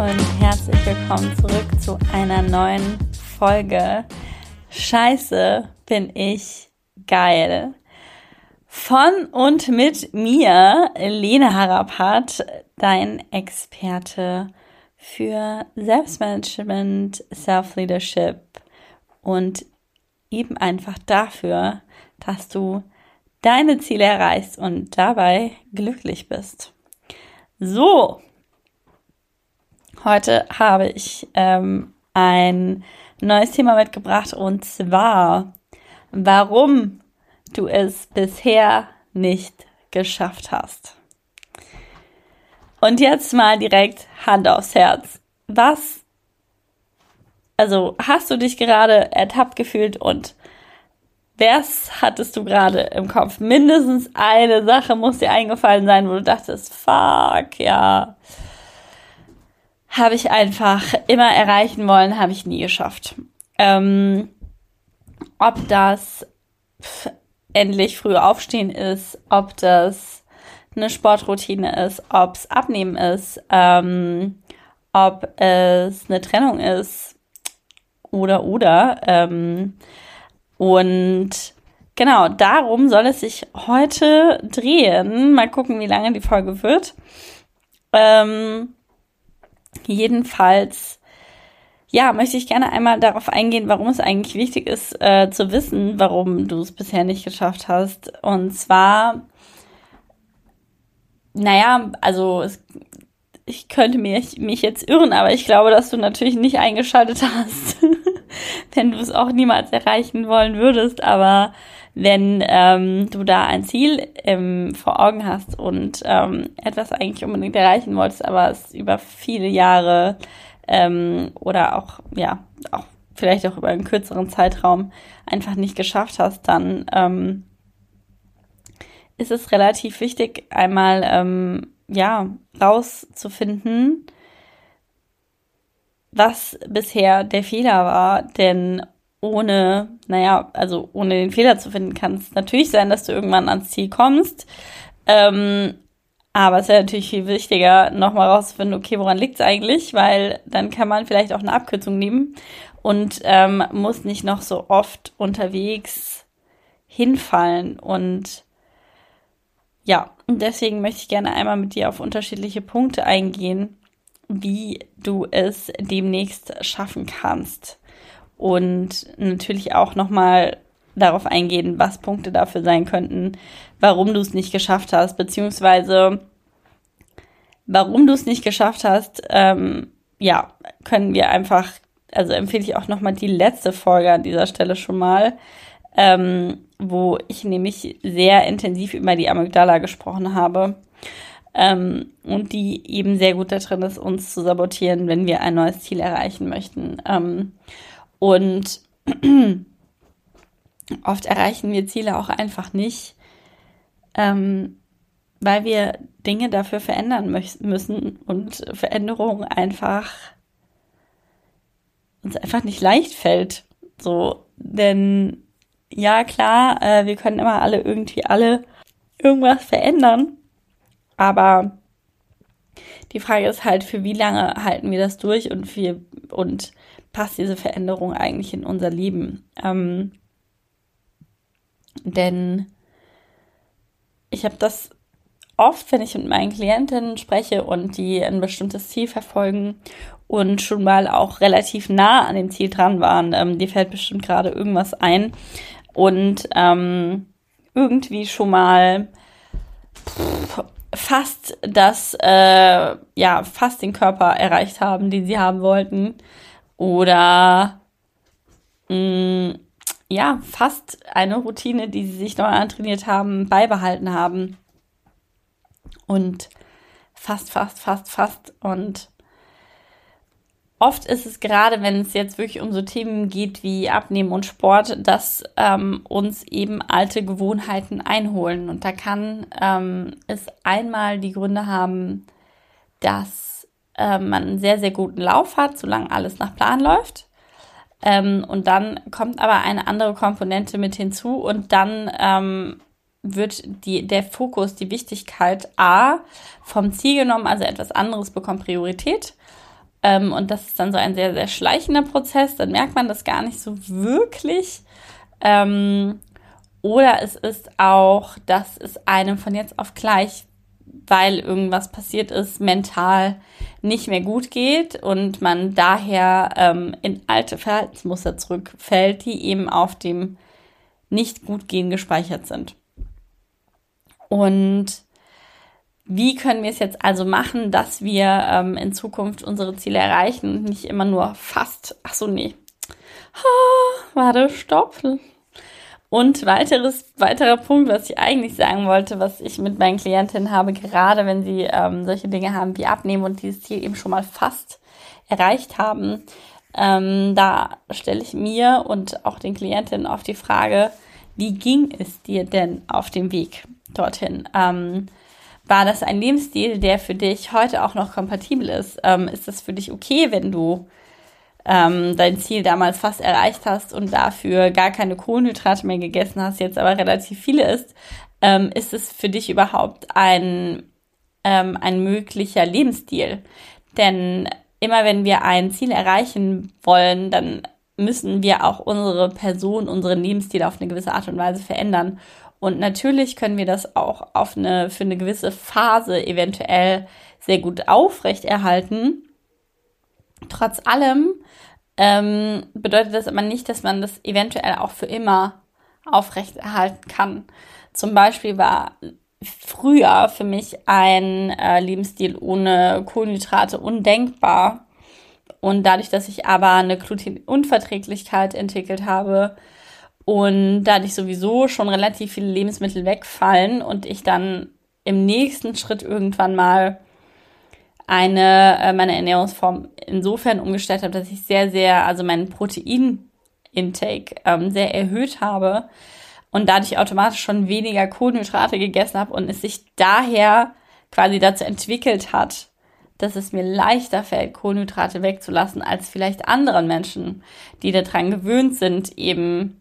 und herzlich willkommen zurück zu einer neuen Folge. Scheiße, bin ich geil. Von und mit mir, Lena Harapat, dein Experte für Selbstmanagement, Self-Leadership und eben einfach dafür, dass du deine Ziele erreichst und dabei glücklich bist. So, heute habe ich ähm, ein neues Thema mitgebracht und zwar, warum du es bisher nicht geschafft hast. Und jetzt mal direkt Hand aufs Herz. Was, also hast du dich gerade ertappt gefühlt und was hattest du gerade im Kopf? Mindestens eine Sache muss dir eingefallen sein, wo du dachtest, fuck, ja. Habe ich einfach immer erreichen wollen, habe ich nie geschafft. Ähm, ob das endlich früh aufstehen ist, ob das eine Sportroutine ist, ob es Abnehmen ist, ähm, ob es eine Trennung ist oder oder. Ähm, und genau, darum soll es sich heute drehen. Mal gucken, wie lange die Folge wird. Ähm, jedenfalls, ja, möchte ich gerne einmal darauf eingehen, warum es eigentlich wichtig ist, äh, zu wissen, warum du es bisher nicht geschafft hast. Und zwar, naja, also es, ich könnte mich, mich jetzt irren, aber ich glaube, dass du natürlich nicht eingeschaltet hast. wenn du es auch niemals erreichen wollen würdest, aber wenn ähm, du da ein Ziel ähm, vor Augen hast und ähm, etwas eigentlich unbedingt erreichen wolltest, aber es über viele Jahre ähm, oder auch, ja, auch vielleicht auch über einen kürzeren Zeitraum einfach nicht geschafft hast, dann ähm, ist es relativ wichtig, einmal ähm, ja rauszufinden, was bisher der Fehler war, denn ohne, naja, also ohne den Fehler zu finden, kann es natürlich sein, dass du irgendwann ans Ziel kommst. Ähm, aber es wäre natürlich viel wichtiger, nochmal rauszufinden, okay, woran liegt es eigentlich? Weil dann kann man vielleicht auch eine Abkürzung nehmen und ähm, muss nicht noch so oft unterwegs hinfallen. Und ja, deswegen möchte ich gerne einmal mit dir auf unterschiedliche Punkte eingehen, wie du es demnächst schaffen kannst. Und natürlich auch nochmal darauf eingehen, was Punkte dafür sein könnten, warum du es nicht geschafft hast, beziehungsweise warum du es nicht geschafft hast, ähm, ja, können wir einfach, also empfehle ich auch nochmal die letzte Folge an dieser Stelle schon mal, ähm, wo ich nämlich sehr intensiv über die Amygdala gesprochen habe ähm, und die eben sehr gut da drin ist, uns zu sabotieren, wenn wir ein neues Ziel erreichen möchten. Ähm, und oft erreichen wir Ziele auch einfach nicht, ähm, weil wir Dinge dafür verändern müssen und Veränderung einfach uns einfach nicht leicht fällt. So, denn ja klar, äh, wir können immer alle irgendwie alle irgendwas verändern. Aber die Frage ist halt, für wie lange halten wir das durch und wie, und passt diese Veränderung eigentlich in unser Leben? Ähm, denn ich habe das oft, wenn ich mit meinen Klientinnen spreche und die ein bestimmtes Ziel verfolgen und schon mal auch relativ nah an dem Ziel dran waren, ähm, dir fällt bestimmt gerade irgendwas ein und ähm, irgendwie schon mal fast das, äh, ja, fast den Körper erreicht haben, den sie haben wollten. Oder mh, mm, ja, fast eine Routine, die sie sich neu antrainiert haben, beibehalten haben. Und fast, fast, fast, fast. Und oft ist es gerade, wenn es jetzt wirklich um so Themen geht wie Abnehmen und Sport, dass ähm, uns eben alte Gewohnheiten einholen. Und da kann ähm, es einmal die Gründe haben, dass äh, man einen sehr, sehr guten Lauf hat, solange alles nach Plan läuft. Ähm, und dann kommt aber eine andere Komponente mit hinzu und dann ähm, wird die, der Fokus, die Wichtigkeit A vom Ziel genommen, also etwas anderes bekommt Priorität Ähm, und das ist dann so ein sehr, sehr schleichender Prozess. Dann merkt man das gar nicht so wirklich. Ähm, oder es ist auch, dass es einem von jetzt auf gleich, weil irgendwas passiert ist, mental nicht mehr gut geht und man daher ähm, in alte Verhaltensmuster zurückfällt, die eben auf dem nicht gut gehen gespeichert sind. Und wie können wir es jetzt also machen, dass wir ähm, in Zukunft unsere Ziele erreichen und nicht immer nur fast, ach so, nee. Ha, warte, stopp. Und weiteres, weiterer Punkt, was ich eigentlich sagen wollte, was ich mit meinen Klientinnen habe, gerade wenn sie ähm, solche Dinge haben wie Abnehmen und dieses Ziel eben schon mal fast erreicht haben, ähm, da stelle ich mir und auch den Klientinnen auf die Frage, wie ging es dir denn auf dem Weg dorthin? Ähm, war das ein Lebensstil, der für dich heute auch noch kompatibel ist? Ähm, ist das für dich okay, wenn du ähm, dein Ziel damals fast erreicht hast und dafür gar keine Kohlenhydrate mehr gegessen hast, jetzt aber relativ viele isst? Ähm, ist es für dich überhaupt ein, ähm, ein möglicher Lebensstil? Denn immer wenn wir ein Ziel erreichen wollen, dann müssen wir auch unsere Person, unseren Lebensstil auf eine gewisse Art und Weise verändern. Und natürlich können wir das auch auf eine, für eine gewisse Phase eventuell sehr gut aufrechterhalten. Trotz allem ähm, bedeutet das aber nicht, dass man das eventuell auch für immer aufrechterhalten kann. Zum Beispiel war früher für mich ein äh, Lebensstil ohne Kohlenhydrate undenkbar. Und dadurch, dass ich aber eine Glutenunverträglichkeit entwickelt habe, und dadurch sowieso schon relativ viele Lebensmittel wegfallen und ich dann im nächsten Schritt irgendwann mal eine, äh, meine Ernährungsform insofern umgestellt habe, dass ich sehr, sehr, also meinen Protein-Intake ähm, sehr erhöht habe und dadurch automatisch schon weniger Kohlenhydrate gegessen habe und es sich daher quasi dazu entwickelt hat, dass es mir leichter fällt, Kohlenhydrate wegzulassen als vielleicht anderen Menschen, die daran gewöhnt sind, eben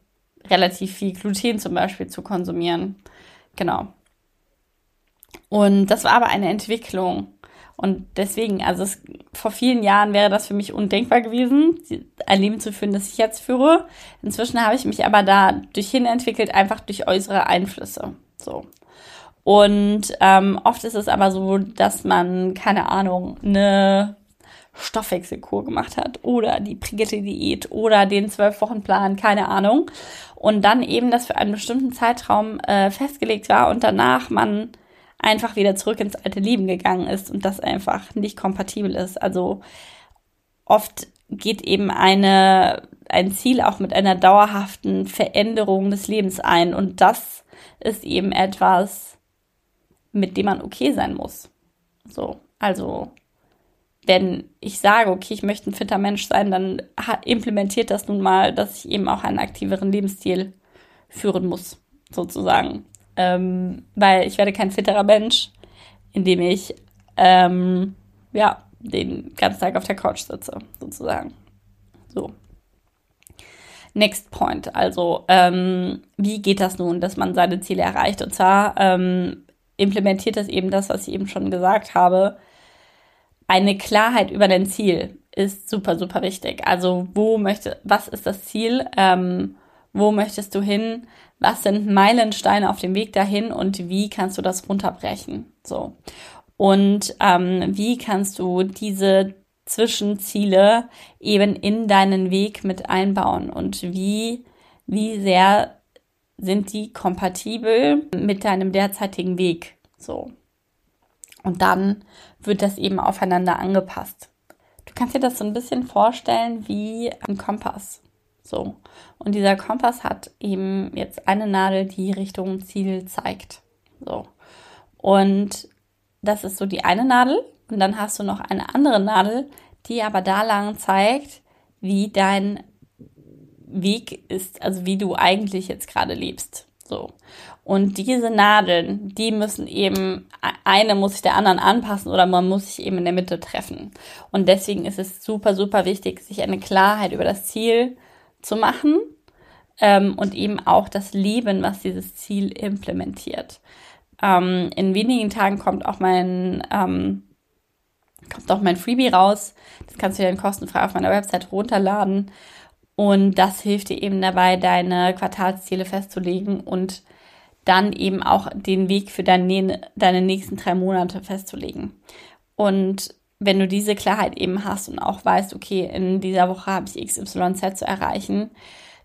relativ viel Gluten zum Beispiel zu konsumieren. Genau. Und das war aber eine Entwicklung. Und deswegen, also es, vor vielen Jahren wäre das für mich undenkbar gewesen, ein Leben zu führen, das ich jetzt führe. Inzwischen habe ich mich aber da durch hin entwickelt, einfach durch äußere Einflüsse. So. Und ähm, oft ist es aber so, dass man, keine Ahnung, eine Stoffwechselkur gemacht hat oder die Brigitte-Diät oder den Zwölf-Wochen-Plan, keine Ahnung. Und dann eben das für einen bestimmten Zeitraum äh, festgelegt war und danach man einfach wieder zurück ins alte Leben gegangen ist und das einfach nicht kompatibel ist. Also oft geht eben eine, ein Ziel auch mit einer dauerhaften Veränderung des Lebens ein und das ist eben etwas, mit dem man okay sein muss. So, also wenn ich sage, okay, ich möchte ein fitter Mensch sein, dann implementiert das nun mal, dass ich eben auch einen aktiveren Lebensstil führen muss, sozusagen. Ähm, weil ich werde kein fitterer Mensch, indem ich ähm, ja den ganzen Tag auf der Couch sitze, sozusagen. So. Next Point. Also, ähm, wie geht das nun, dass man seine Ziele erreicht? Und zwar ähm, implementiert das eben das, was ich eben schon gesagt habe, eine Klarheit über dein Ziel ist super, super wichtig. Also wo möchte, was ist das Ziel? Ähm, wo möchtest du hin? Was sind Meilensteine auf dem Weg dahin und wie kannst du das runterbrechen? So. Und ähm, wie kannst du diese Zwischenziele eben in deinen Weg mit einbauen und wie, wie sehr sind die kompatibel mit deinem derzeitigen Weg? So. Und dann wird das eben aufeinander angepasst. Du kannst dir das so ein bisschen vorstellen wie ein Kompass. So. Und dieser Kompass hat eben jetzt eine Nadel, die Richtung Ziel zeigt. So. Und das ist so die eine Nadel. Und dann hast du noch eine andere Nadel, die aber da lang zeigt, wie dein Weg ist, also wie du eigentlich jetzt gerade lebst. So. Und diese Nadeln, die müssen eben, eine muss sich der anderen anpassen oder man muss sich eben in der Mitte treffen. Und deswegen ist es super, super wichtig, sich eine Klarheit über das Ziel zu machen ähm, und eben auch das Leben, was dieses Ziel implementiert. Ähm, in wenigen Tagen kommt auch mein ähm, kommt auch mein Freebie raus. Das kannst du dir dann kostenfrei auf meiner Website runterladen. Und das hilft dir eben dabei, deine Quartalsziele festzulegen und dann eben auch den Weg für deine, deine nächsten drei Monate festzulegen. Und wenn du diese Klarheit eben hast und auch weißt, okay, in dieser Woche habe ich XYZ zu erreichen,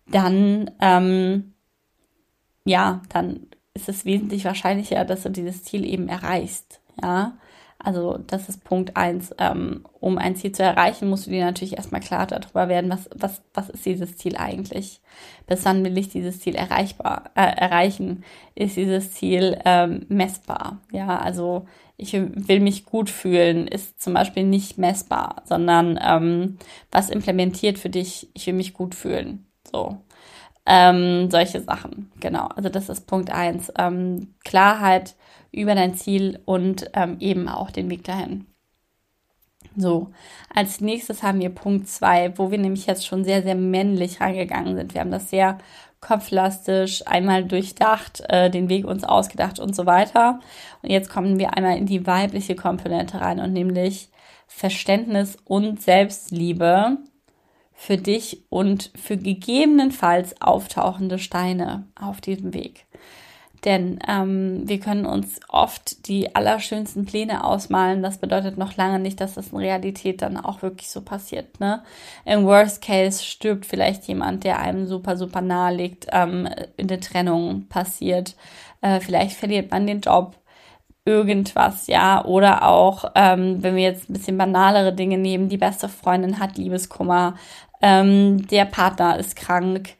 dann, ähm, ja, dann ist es wesentlich wahrscheinlicher, dass du dieses Ziel eben erreichst. Ja, also das ist Punkt eins. Ähm, um ein Ziel zu erreichen, musst du dir natürlich erstmal klar darüber werden, was, was, was ist dieses Ziel eigentlich? Bis wann will ich dieses Ziel erreichbar, äh, erreichen? Ist dieses Ziel ähm, messbar? Ja, also ich will mich gut fühlen, ist zum Beispiel nicht messbar, sondern ähm, was implementiert für dich, ich will mich gut fühlen. So. Ähm, solche Sachen, genau. Also das ist Punkt eins. Ähm, Klarheit über dein Ziel und ähm, eben auch den Weg dahin. So, als nächstes haben wir Punkt zwei, wo wir nämlich jetzt schon sehr, sehr männlich reingegangen sind. Wir haben das sehr kopflastisch einmal durchdacht, äh, den Weg uns ausgedacht und so weiter. Und jetzt kommen wir einmal in die weibliche Komponente rein und nämlich Verständnis und Selbstliebe für dich und für gegebenenfalls auftauchende Steine auf diesem Weg. Denn ähm, wir können uns oft die allerschönsten Pläne ausmalen. Das bedeutet noch lange nicht, dass das in Realität dann auch wirklich so passiert. Ne? Im Worst Case stirbt vielleicht jemand, der einem super, super nahe liegt, ähm, in der Trennung passiert. Äh, vielleicht verliert man den Job irgendwas, ja, oder auch, ähm, wenn wir jetzt ein bisschen banalere Dinge nehmen, die beste Freundin hat Liebeskummer, ähm, der Partner ist krank,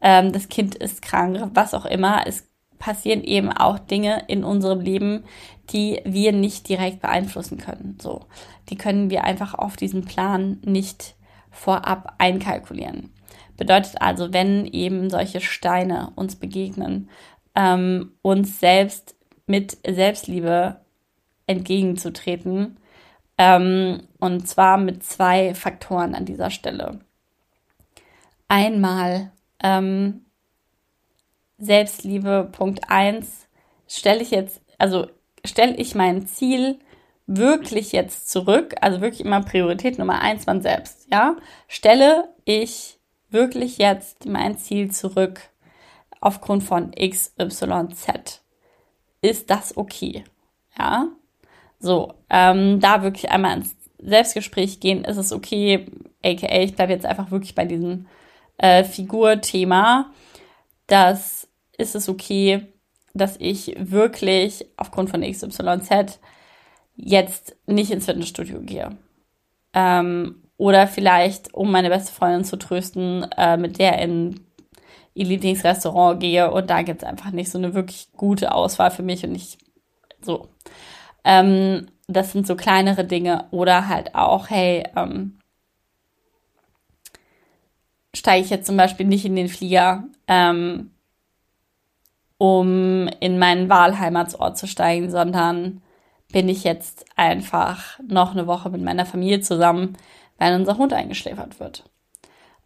ähm, das Kind ist krank, was auch immer. Es passieren eben auch Dinge in unserem Leben, die wir nicht direkt beeinflussen können. So, die können wir einfach auf diesen Plan nicht vorab einkalkulieren. Bedeutet also, wenn eben solche Steine uns begegnen, ähm, uns selbst mit Selbstliebe entgegenzutreten, ähm, und zwar mit zwei Faktoren an dieser Stelle einmal ähm, Selbstliebe Punkt 1 stelle ich jetzt, also stelle ich mein Ziel wirklich jetzt zurück, also wirklich immer Priorität Nummer 1 man selbst, ja? Stelle ich wirklich jetzt mein Ziel zurück aufgrund von X, Y, Z. Ist das okay? Ja? So, ähm, da wirklich einmal ins Selbstgespräch gehen, ist es okay, aka ich bleibe jetzt einfach wirklich bei diesem äh, Figurthema, das ist es okay, dass ich wirklich aufgrund von XYZ jetzt nicht ins Fitnessstudio gehe. Ähm, oder vielleicht, um meine beste Freundin zu trösten, äh, mit der in ihr Lieblingsrestaurant gehe und da gibt es einfach nicht so eine wirklich gute Auswahl für mich und ich so. Ähm, das sind so kleinere Dinge oder halt auch, hey, ähm, steige ich jetzt zum Beispiel nicht in den Flieger, ähm, um in meinen Wahlheimatsort zu steigen, sondern bin ich jetzt einfach noch eine Woche mit meiner Familie zusammen, weil unser Hund eingeschläfert wird.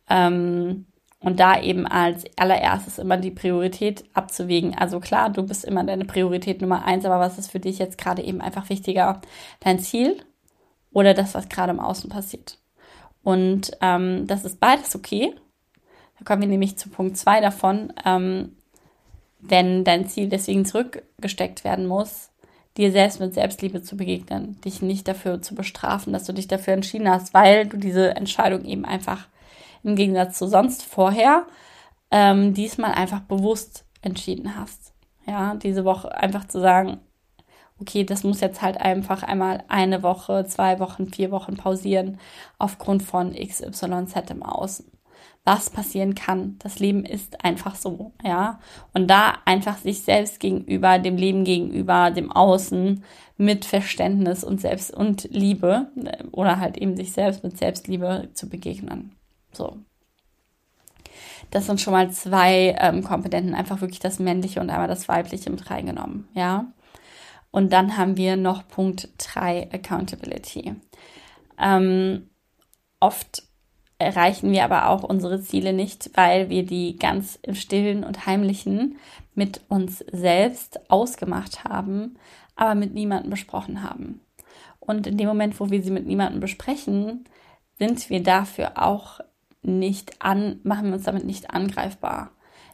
Ähm, und da eben als allererstes immer die Priorität abzuwägen. Also klar, du bist immer deine Priorität Nummer eins, aber was ist für dich jetzt gerade eben einfach wichtiger? Dein Ziel oder das, was gerade im Außen passiert? Und ähm, das ist beides okay. Da kommen wir nämlich zu Punkt 2 davon. Ähm, wenn dein Ziel deswegen zurückgesteckt werden muss, dir selbst mit Selbstliebe zu begegnen, dich nicht dafür zu bestrafen, dass du dich dafür entschieden hast, weil du diese Entscheidung eben einfach im Gegensatz zu sonst vorher ähm, diesmal einfach bewusst entschieden hast. Ja, diese Woche einfach zu sagen, okay, das muss jetzt halt einfach einmal eine Woche, zwei Wochen, vier Wochen pausieren aufgrund von XYZ im Außen. Was passieren kann. Das Leben ist einfach so, ja. Und da einfach sich selbst gegenüber, dem Leben gegenüber, dem Außen mit Verständnis und Selbst und Liebe äh, oder halt eben sich selbst mit Selbstliebe zu begegnen. So. Das sind schon mal zwei ähm, Komponenten, einfach wirklich das Männliche und einmal das Weibliche mit reingenommen, ja. Und dann haben wir noch Punkt 3, Accountability. Ähm, oft erreichen wir aber auch unsere Ziele nicht, weil wir die ganz im stillen und heimlichen mit uns selbst ausgemacht haben, aber mit niemandem besprochen haben. Und in dem Moment, wo wir sie mit niemandem besprechen, sind wir dafür auch nicht an, machen wir uns damit nicht angreifbar.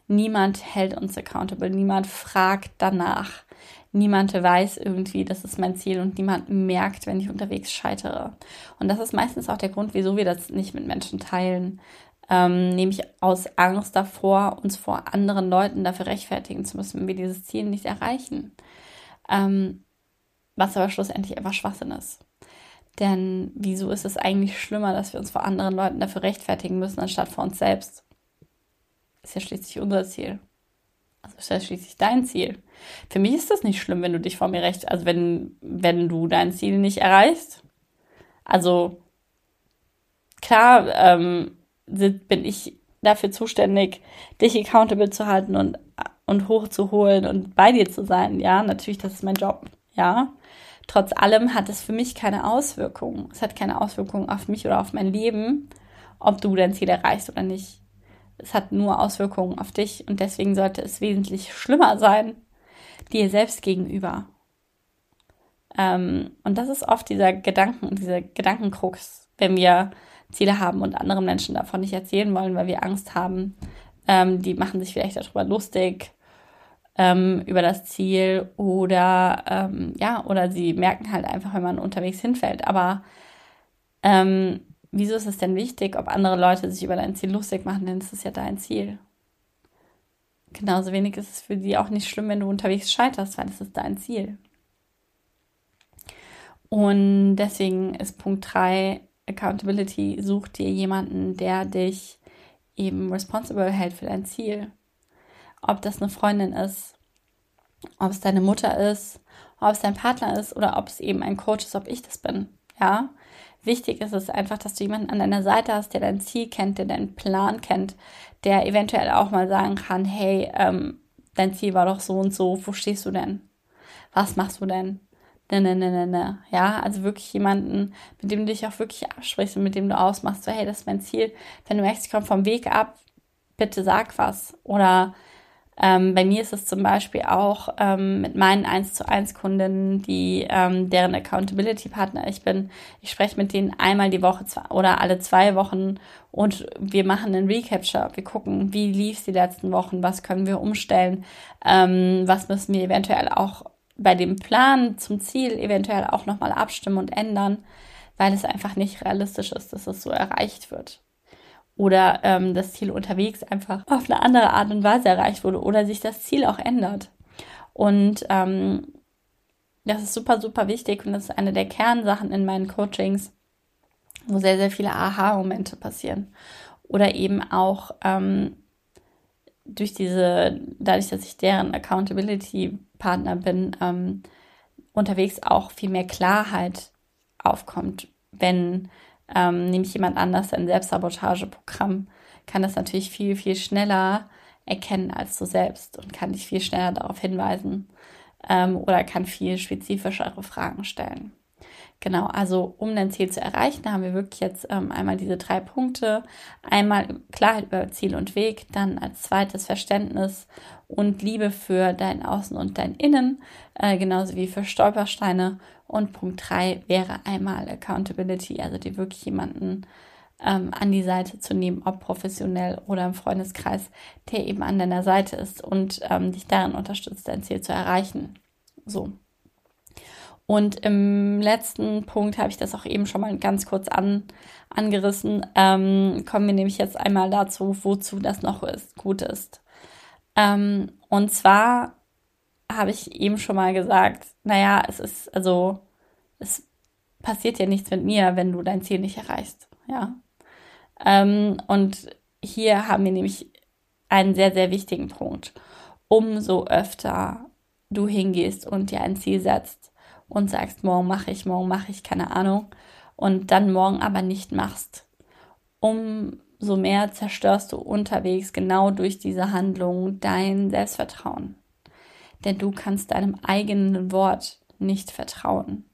Niemand hält uns accountable, niemand fragt danach. Niemand weiß irgendwie, das ist mein Ziel und niemand merkt, wenn ich unterwegs scheitere. Und das ist meistens auch der Grund, wieso wir das nicht mit Menschen teilen. Ähm, nämlich aus Angst davor, uns vor anderen Leuten dafür rechtfertigen zu müssen, wenn wir dieses Ziel nicht erreichen. Ähm, was aber schlussendlich einfach Schwachsinn ist. Denn wieso ist es eigentlich schlimmer, dass wir uns vor anderen Leuten dafür rechtfertigen müssen, anstatt vor uns selbst? Ist ja schließlich unser Ziel. Also ist ja schließlich dein Ziel. Für mich ist das nicht schlimm, wenn du dich vor mir recht, also wenn, wenn du dein Ziel nicht erreichst. Also klar ähm, bin ich dafür zuständig, dich accountable zu halten und, und hochzuholen und bei dir zu sein. Ja, natürlich, das ist mein Job. Ja. Trotz allem hat es für mich keine Auswirkungen. Es hat keine Auswirkungen auf mich oder auf mein Leben, ob du dein Ziel erreichst oder nicht. Es hat nur Auswirkungen auf dich und deswegen sollte es wesentlich schlimmer sein, dir selbst gegenüber. Ähm, und das ist oft dieser Gedanken, dieser Gedankenkrux, wenn wir Ziele haben und anderen Menschen davon nicht erzählen wollen, weil wir Angst haben. Ähm, die machen sich vielleicht darüber lustig ähm, über das Ziel oder ähm, ja, oder sie merken halt einfach, wenn man unterwegs hinfällt. Aber ähm, wieso ist es denn wichtig, ob andere Leute sich über dein Ziel lustig machen, denn es ist ja dein Ziel. Genauso wenig ist es für sie auch nicht schlimm, wenn du unterwegs scheiterst, weil es ist dein Ziel. Und deswegen ist Punkt 3 Accountability, such dir jemanden, der dich eben responsible hält für dein Ziel ob das eine Freundin ist, ob es deine Mutter ist, ob es dein Partner ist oder ob es eben ein Coach ist, ob ich das bin. Ja, wichtig ist es einfach, dass du jemanden an deiner Seite hast, der dein Ziel kennt, der deinen Plan kennt, der eventuell auch mal sagen kann, hey, ähm, dein Ziel war doch so und so, wo stehst du denn? Was machst du denn? Ne, ne, ne, ne, ne. Ja, also wirklich jemanden, mit dem du dich auch wirklich absprichst und mit dem du ausmachst, so, hey, das ist mein Ziel. Wenn du merkst, ich komme vom Weg ab, bitte sag was. Oder ähm, bei mir ist es zum Beispiel auch ähm, mit meinen 1 zu 1 Kundinnen, die ähm, deren Accountability Partner ich bin. Ich spreche mit denen einmal die Woche oder alle zwei Wochen und wir machen einen Recapture. Wir gucken, wie lief es die letzten Wochen, was können wir umstellen, ähm, was müssen wir eventuell auch bei dem Plan zum Ziel eventuell auch nochmal abstimmen und ändern, weil es einfach nicht realistisch ist, dass es so erreicht wird oder ähm, das Ziel unterwegs einfach auf eine andere Art und Weise erreicht wurde oder sich das Ziel auch ändert. Und ähm, das ist super, super wichtig und das ist eine der Kernsachen in meinen Coachings, wo sehr, sehr viele Aha-Momente passieren. Oder eben auch ähm, durch diese, dadurch, dass ich deren Accountability-Partner bin, ähm, unterwegs auch viel mehr Klarheit aufkommt, wenn ähm, nämlich jemand anders ein Selbstsabotageprogramm, kann das natürlich viel, viel schneller erkennen als du selbst und kann dich viel schneller darauf hinweisen ähm, oder kann viel spezifischere Fragen stellen. Genau, also um dein Ziel zu erreichen, haben wir wirklich jetzt ähm, einmal diese drei Punkte. Einmal Klarheit über Ziel und Weg, dann als zweites Verständnis und Liebe für dein Außen und dein Innen, äh, genauso wie für Stolpersteine. Und Punkt drei wäre einmal Accountability, also dir wirklich jemanden ähm, an die Seite zu nehmen, ob professionell oder im Freundeskreis, der eben an deiner Seite ist und ähm, dich darin unterstützt, dein Ziel zu erreichen. So. Und im letzten Punkt habe ich das auch eben schon mal ganz kurz an, angerissen. Ähm, kommen wir nämlich jetzt einmal dazu, wozu das noch ist, gut ist. Ähm, und zwar habe ich eben schon mal gesagt, naja, es ist, also, es passiert ja nichts mit mir, wenn du dein Ziel nicht erreichst. Ja. Ähm, und hier haben wir nämlich einen sehr, sehr wichtigen Punkt. Umso öfter du hingehst und dir ein Ziel setzt, und sagst, morgen mache ich, morgen mache ich, keine Ahnung, und dann morgen aber nicht machst, umso mehr zerstörst du unterwegs genau durch diese Handlung dein Selbstvertrauen. Denn du kannst deinem eigenen Wort nicht vertrauen.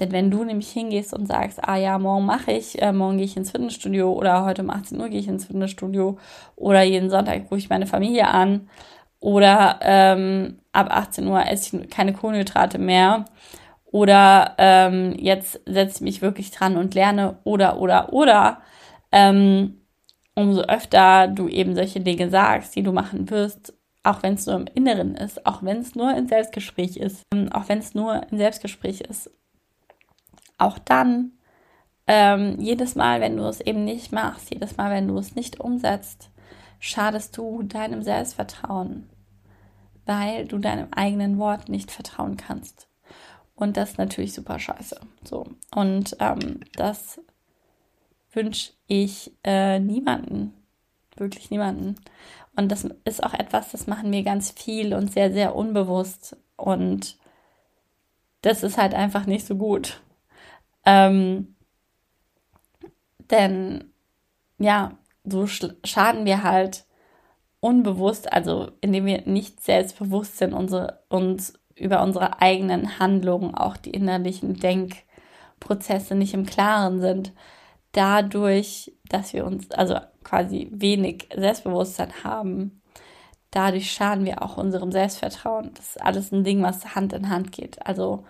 Denn wenn du nämlich hingehst und sagst, ah ja, morgen mache ich, äh, morgen gehe ich ins Fitnessstudio oder heute um 18 Uhr gehe ich ins Fitnessstudio oder jeden Sonntag rufe ich meine Familie an oder ähm, ab 18 Uhr esse ich keine Kohlenhydrate mehr. Oder ähm, jetzt setze ich mich wirklich dran und lerne. Oder oder oder ähm, umso öfter du eben solche Dinge sagst, die du machen wirst, auch wenn es nur im Inneren ist, auch wenn es nur in Selbstgespräch ist, ähm, auch wenn es nur in Selbstgespräch ist, auch dann ähm, jedes Mal, wenn du es eben nicht machst, jedes Mal, wenn du es nicht umsetzt, schadest du deinem Selbstvertrauen, weil du deinem eigenen Wort nicht vertrauen kannst. Und das ist natürlich super scheiße. So. Und ähm, das wünsche ich äh, niemanden. Wirklich niemanden. Und das ist auch etwas, das machen wir ganz viel und sehr, sehr unbewusst. Und das ist halt einfach nicht so gut. Ähm, denn ja, so schaden wir halt unbewusst, also indem wir nicht selbstbewusst sind, unsere, uns über unsere eigenen Handlungen, auch die innerlichen Denkprozesse nicht im Klaren sind. Dadurch, dass wir uns also quasi wenig Selbstbewusstsein haben, dadurch schaden wir auch unserem Selbstvertrauen. Das ist alles ein Ding, was Hand in Hand geht. Also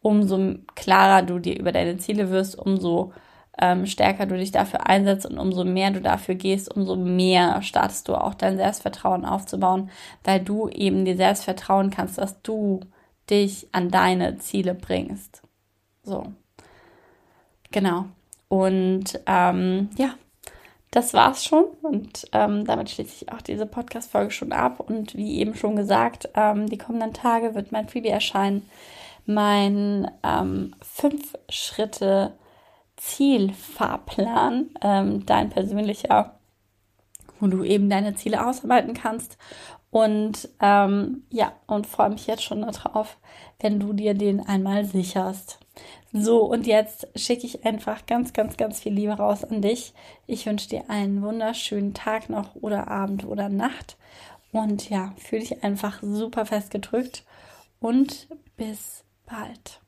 umso klarer du dir über deine Ziele wirst, umso ähm, stärker du dich dafür einsetzt und umso mehr du dafür gehst, umso mehr startest du auch dein Selbstvertrauen aufzubauen, weil du eben dir selbst vertrauen kannst, dass du dich an deine Ziele bringst. So. Genau. Und ähm, ja, das war's schon. Und ähm, damit schließe ich auch diese Podcast-Folge schon ab. Und wie eben schon gesagt, ähm, die kommenden Tage wird mein Freebie erscheinen. Mein ähm, fünf Schritte Zielfahrplan, ähm, dein persönlicher, wo du eben deine Ziele ausarbeiten kannst. Und ähm, ja, und freue mich jetzt schon darauf, wenn du dir den einmal sicherst. So, und jetzt schicke ich einfach ganz, ganz, ganz viel Liebe raus an dich. Ich wünsche dir einen wunderschönen Tag noch oder Abend oder Nacht. Und ja, fühle dich einfach super fest gedrückt und bis bald.